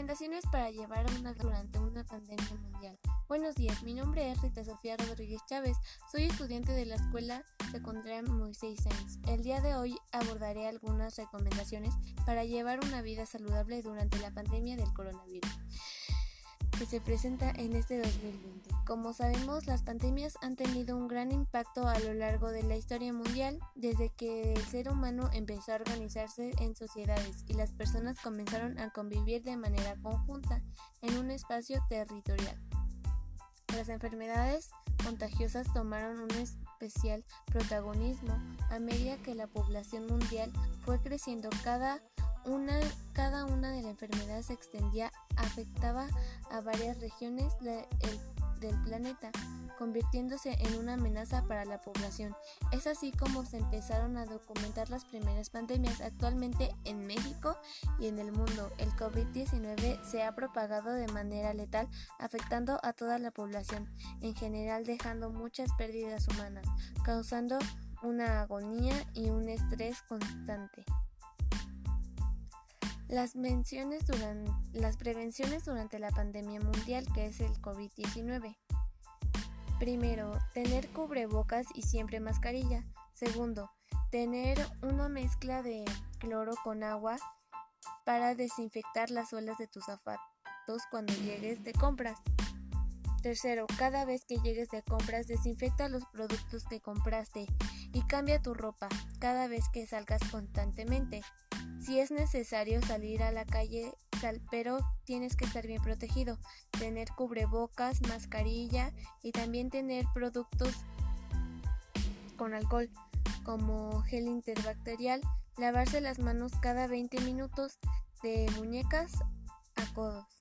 Recomendaciones para llevar una durante una pandemia mundial. Buenos días, mi nombre es Rita Sofía Rodríguez Chávez. Soy estudiante de la Escuela Secundaria Moisés Sainz. El día de hoy abordaré algunas recomendaciones para llevar una vida saludable durante la pandemia del coronavirus que se presenta en este 2020. Como sabemos, las pandemias han tenido un gran impacto a lo largo de la historia mundial desde que el ser humano empezó a organizarse en sociedades y las personas comenzaron a convivir de manera conjunta en un espacio territorial. Las enfermedades contagiosas tomaron un especial protagonismo a medida que la población mundial fue creciendo cada una, cada una de las enfermedades se extendía, afectaba a varias regiones del planeta, convirtiéndose en una amenaza para la población. Es así como se empezaron a documentar las primeras pandemias. Actualmente en México y en el mundo, el COVID-19 se ha propagado de manera letal, afectando a toda la población, en general dejando muchas pérdidas humanas, causando una agonía y un estrés constante. Las, durante, las prevenciones durante la pandemia mundial que es el COVID-19. Primero, tener cubrebocas y siempre mascarilla. Segundo, tener una mezcla de cloro con agua para desinfectar las suelas de tus zapatos cuando llegues de compras. Tercero, cada vez que llegues de compras, desinfecta los productos que compraste y cambia tu ropa cada vez que salgas constantemente. Si es necesario salir a la calle, pero tienes que estar bien protegido, tener cubrebocas, mascarilla y también tener productos con alcohol como gel interbacterial, lavarse las manos cada 20 minutos de muñecas a codos.